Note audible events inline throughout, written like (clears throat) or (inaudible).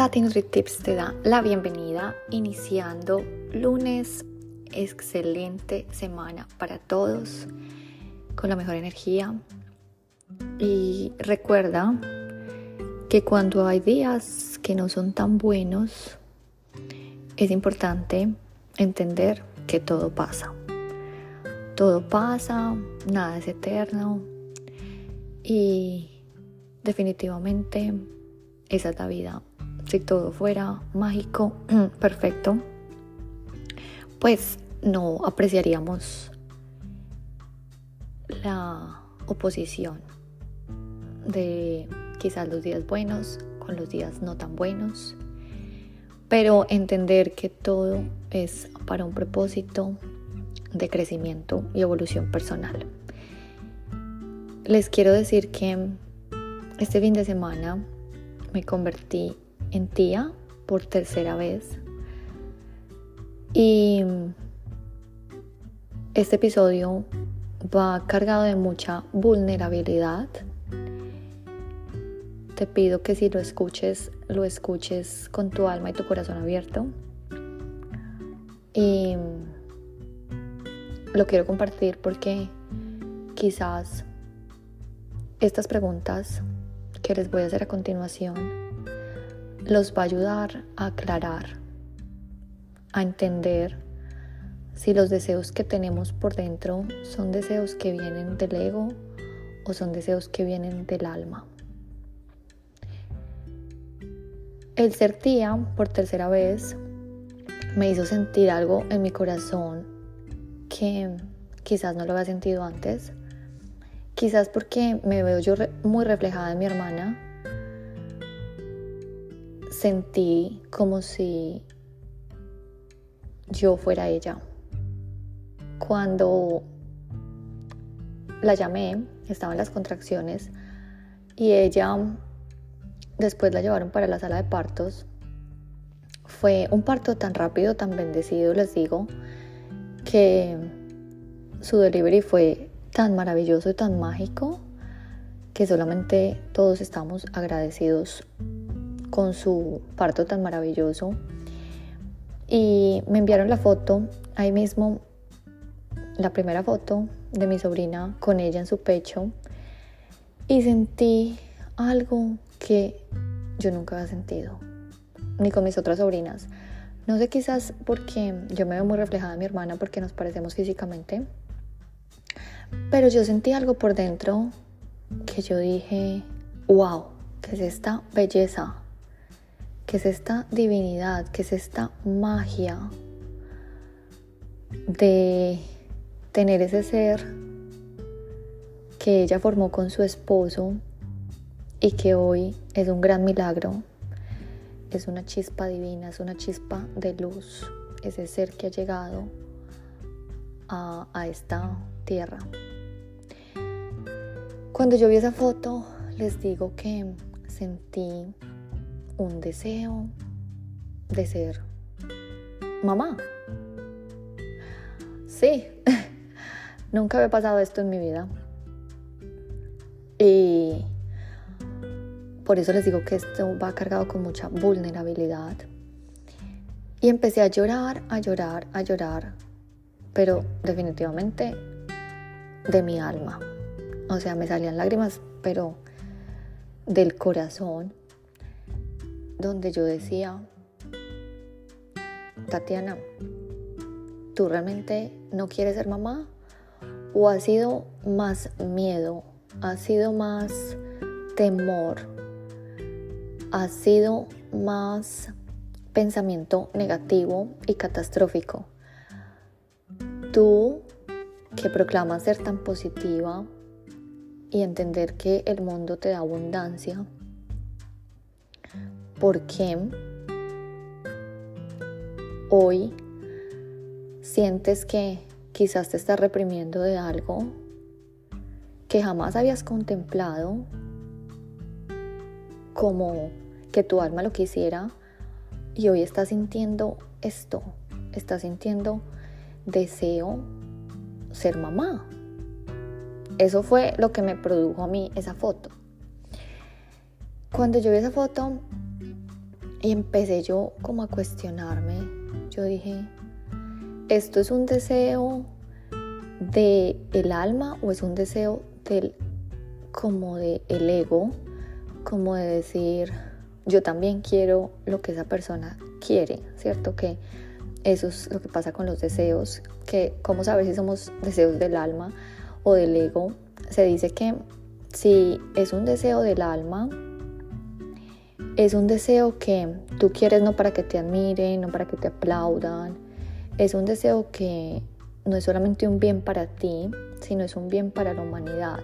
Tati NutriTips te da la bienvenida iniciando lunes, excelente semana para todos, con la mejor energía. Y recuerda que cuando hay días que no son tan buenos, es importante entender que todo pasa. Todo pasa, nada es eterno y definitivamente esa es la vida si todo fuera mágico, (clears throat) perfecto, pues no apreciaríamos la oposición de quizás los días buenos con los días no tan buenos, pero entender que todo es para un propósito de crecimiento y evolución personal. Les quiero decir que este fin de semana me convertí en tía por tercera vez. Y este episodio va cargado de mucha vulnerabilidad. Te pido que si lo escuches, lo escuches con tu alma y tu corazón abierto. Y lo quiero compartir porque quizás estas preguntas que les voy a hacer a continuación los va a ayudar a aclarar, a entender si los deseos que tenemos por dentro son deseos que vienen del ego o son deseos que vienen del alma. El ser tía por tercera vez me hizo sentir algo en mi corazón que quizás no lo había sentido antes. Quizás porque me veo yo muy reflejada en mi hermana sentí como si yo fuera ella. Cuando la llamé, estaba en las contracciones y ella después la llevaron para la sala de partos. Fue un parto tan rápido, tan bendecido, les digo, que su delivery fue tan maravilloso y tan mágico que solamente todos estamos agradecidos con su parto tan maravilloso. Y me enviaron la foto, ahí mismo, la primera foto de mi sobrina con ella en su pecho. Y sentí algo que yo nunca había sentido, ni con mis otras sobrinas. No sé, quizás porque yo me veo muy reflejada en mi hermana porque nos parecemos físicamente. Pero yo sentí algo por dentro que yo dije, wow, ¿qué es esta belleza? Que es esta divinidad, que es esta magia de tener ese ser que ella formó con su esposo y que hoy es un gran milagro. Es una chispa divina, es una chispa de luz, ese ser que ha llegado a, a esta tierra. Cuando yo vi esa foto, les digo que sentí un deseo de ser mamá. Sí, (laughs) nunca había pasado esto en mi vida. Y por eso les digo que esto va cargado con mucha vulnerabilidad. Y empecé a llorar, a llorar, a llorar, pero definitivamente de mi alma. O sea, me salían lágrimas, pero del corazón donde yo decía, Tatiana, ¿tú realmente no quieres ser mamá? ¿O ha sido más miedo? ¿Ha sido más temor? ¿Ha sido más pensamiento negativo y catastrófico? Tú que proclamas ser tan positiva y entender que el mundo te da abundancia, ¿Por qué hoy sientes que quizás te estás reprimiendo de algo que jamás habías contemplado como que tu alma lo quisiera y hoy estás sintiendo esto, estás sintiendo deseo ser mamá. Eso fue lo que me produjo a mí esa foto. Cuando yo vi esa foto, Y empecé yo como a cuestionarme. Yo dije, ¿esto es un deseo de el alma o es un deseo del como de el ego, como de decir, yo también quiero lo que esa persona quiere, ¿cierto? Que eso es lo que pasa con los deseos, que cómo saber si somos deseos del alma o del ego. Se dice que si es un deseo del alma, es un deseo que tú quieres no para que te admiren, no para que te aplaudan, es un deseo que no es solamente un bien para ti, sino es un bien para la humanidad.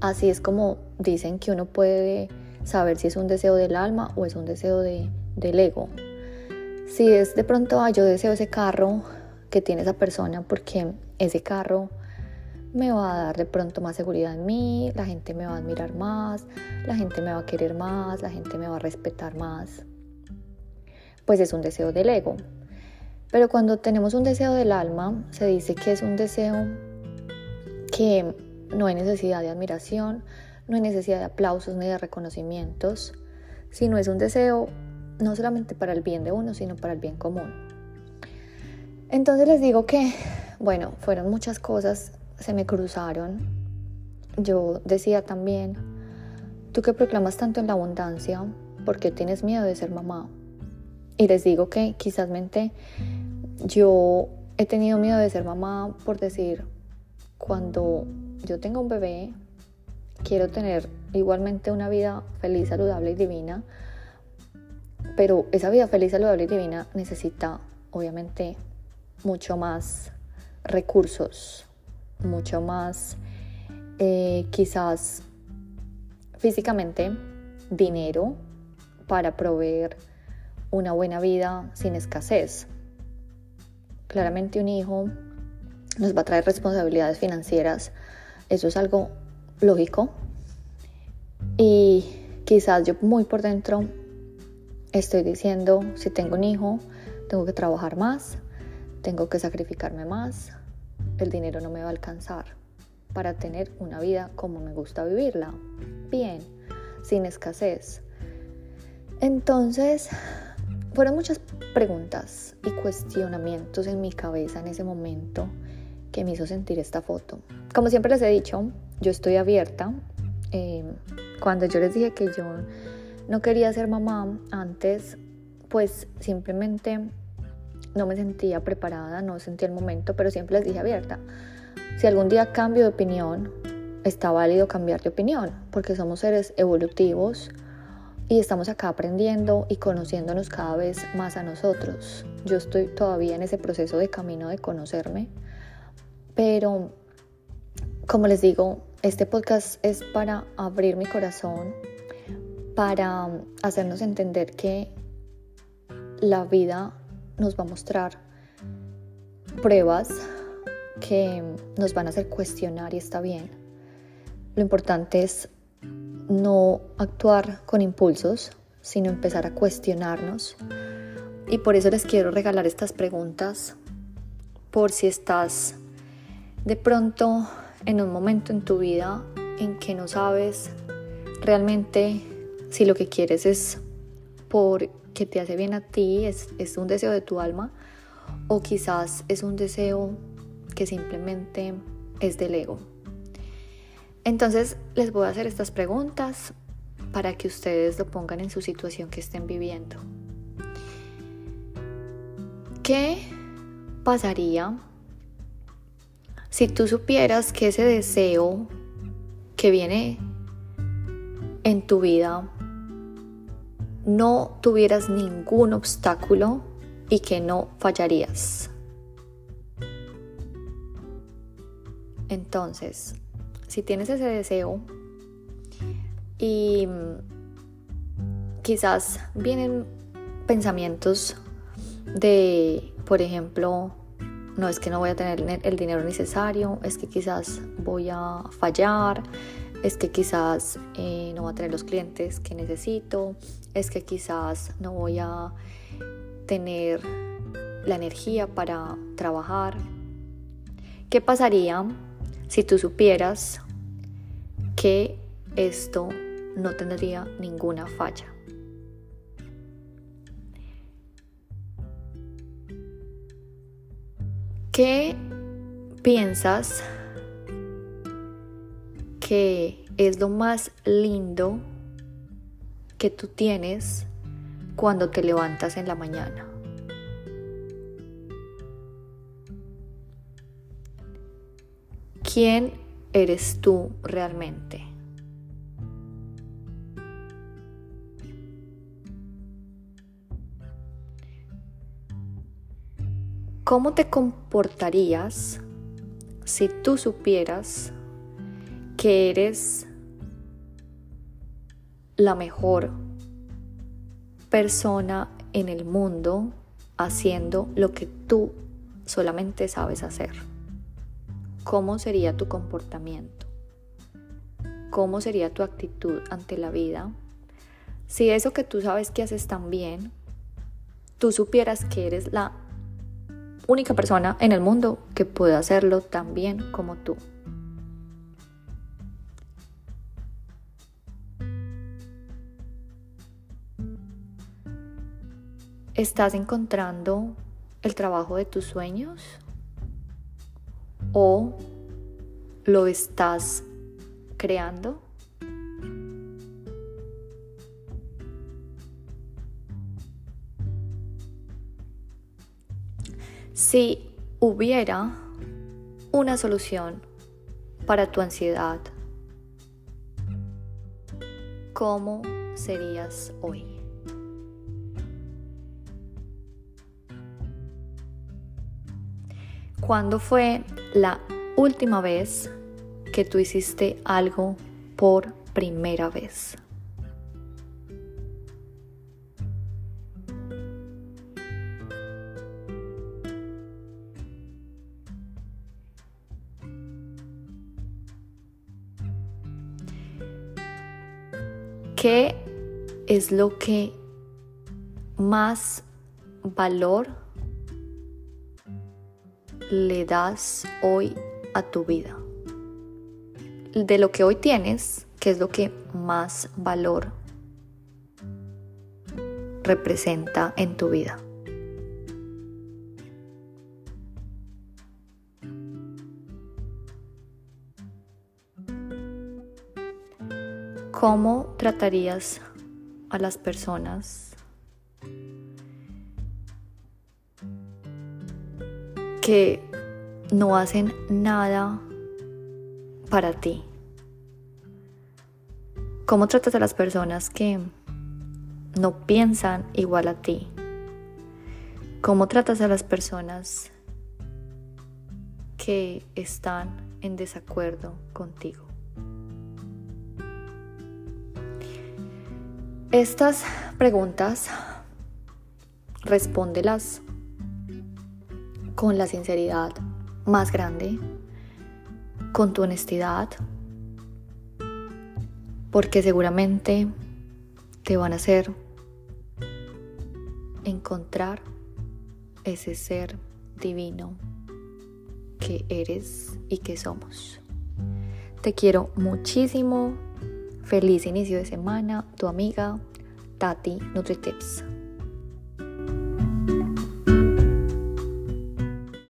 Así es como dicen que uno puede saber si es un deseo del alma o es un deseo de, del ego. Si es de pronto, yo deseo ese carro que tiene esa persona porque ese carro me va a dar de pronto más seguridad en mí, la gente me va a admirar más, la gente me va a querer más, la gente me va a respetar más. Pues es un deseo del ego. Pero cuando tenemos un deseo del alma, se dice que es un deseo que no hay necesidad de admiración, no hay necesidad de aplausos ni de reconocimientos, sino es un deseo no solamente para el bien de uno, sino para el bien común. Entonces les digo que, bueno, fueron muchas cosas, se me cruzaron. Yo decía también, tú que proclamas tanto en la abundancia, ¿por qué tienes miedo de ser mamá? Y les digo que quizás mente yo he tenido miedo de ser mamá por decir, cuando yo tenga un bebé, quiero tener igualmente una vida feliz, saludable y divina, pero esa vida feliz, saludable y divina necesita obviamente mucho más recursos, mucho más eh, quizás físicamente dinero para proveer una buena vida sin escasez. Claramente un hijo nos va a traer responsabilidades financieras, eso es algo lógico. Y quizás yo muy por dentro estoy diciendo, si tengo un hijo, tengo que trabajar más, tengo que sacrificarme más, el dinero no me va a alcanzar para tener una vida como me gusta vivirla, bien, sin escasez. Entonces, fueron muchas preguntas y cuestionamientos en mi cabeza en ese momento que me hizo sentir esta foto. Como siempre les he dicho, yo estoy abierta. Eh, cuando yo les dije que yo no quería ser mamá antes, pues simplemente no me sentía preparada, no sentía el momento, pero siempre les dije abierta. Si algún día cambio de opinión, está válido cambiar de opinión, porque somos seres evolutivos y estamos acá aprendiendo y conociéndonos cada vez más a nosotros. Yo estoy todavía en ese proceso de camino de conocerme, pero como les digo, este podcast es para abrir mi corazón, para hacernos entender que la vida nos va a mostrar pruebas que nos van a hacer cuestionar y está bien. Lo importante es no actuar con impulsos, sino empezar a cuestionarnos. Y por eso les quiero regalar estas preguntas, por si estás de pronto en un momento en tu vida en que no sabes realmente si lo que quieres es porque te hace bien a ti, es, es un deseo de tu alma, o quizás es un deseo que simplemente es del ego. Entonces les voy a hacer estas preguntas para que ustedes lo pongan en su situación que estén viviendo. ¿Qué pasaría si tú supieras que ese deseo que viene en tu vida no tuvieras ningún obstáculo y que no fallarías? Entonces, si tienes ese deseo y quizás vienen pensamientos de, por ejemplo, no es que no voy a tener el dinero necesario, es que quizás voy a fallar, es que quizás eh, no va a tener los clientes que necesito, es que quizás no voy a tener la energía para trabajar. ¿Qué pasaría si tú supieras que esto no tendría ninguna falla? ¿Qué piensas que es lo más lindo que tú tienes cuando te levantas en la mañana? ¿Quién eres tú realmente? ¿Cómo te comportarías si tú supieras que eres la mejor persona en el mundo haciendo lo que tú solamente sabes hacer? ¿Cómo sería tu comportamiento? ¿Cómo sería tu actitud ante la vida? Si eso que tú sabes que haces tan bien, tú supieras que eres la única persona en el mundo que puede hacerlo tan bien como tú. ¿Estás encontrando el trabajo de tus sueños? ¿O lo estás creando? Si hubiera una solución para tu ansiedad, ¿cómo serías hoy? ¿Cuándo fue la última vez que tú hiciste algo por primera vez? ¿Qué es lo que más valor le das hoy a tu vida? De lo que hoy tienes, ¿qué es lo que más valor representa en tu vida? ¿Cómo tratarías a las personas que no hacen nada para ti? ¿Cómo tratas a las personas que no piensan igual a ti? ¿Cómo tratas a las personas que están en desacuerdo contigo? Estas preguntas respóndelas con la sinceridad más grande, con tu honestidad, porque seguramente te van a hacer encontrar ese ser divino que eres y que somos. Te quiero muchísimo Feliz inicio de semana, tu amiga Tati NutriTips.